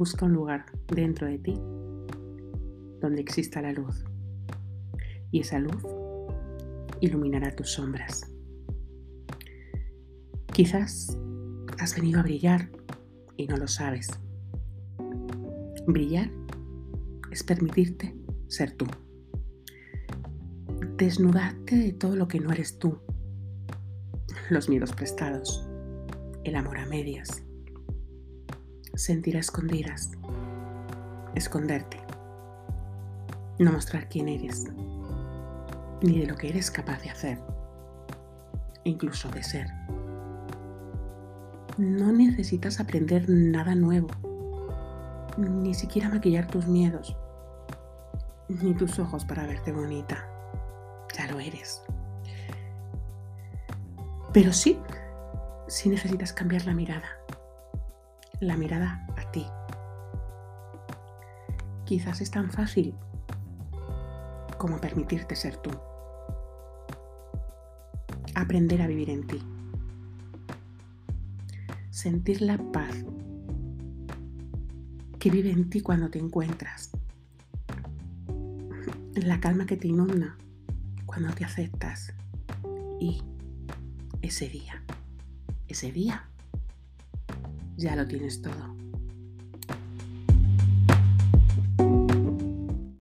busca un lugar dentro de ti donde exista la luz. Y esa luz iluminará tus sombras. Quizás has venido a brillar y no lo sabes. Brillar es permitirte ser tú. Desnudarte de todo lo que no eres tú. Los miedos prestados, el amor a medias, sentir a escondidas, esconderte, no mostrar quién eres, ni de lo que eres capaz de hacer, incluso de ser. No necesitas aprender nada nuevo, ni siquiera maquillar tus miedos, ni tus ojos para verte bonita. Ya lo eres. Pero sí, sí necesitas cambiar la mirada. La mirada a ti. Quizás es tan fácil como permitirte ser tú. Aprender a vivir en ti. Sentir la paz que vive en ti cuando te encuentras. La calma que te inunda cuando te aceptas. Y ese día, ese día, ya lo tienes todo.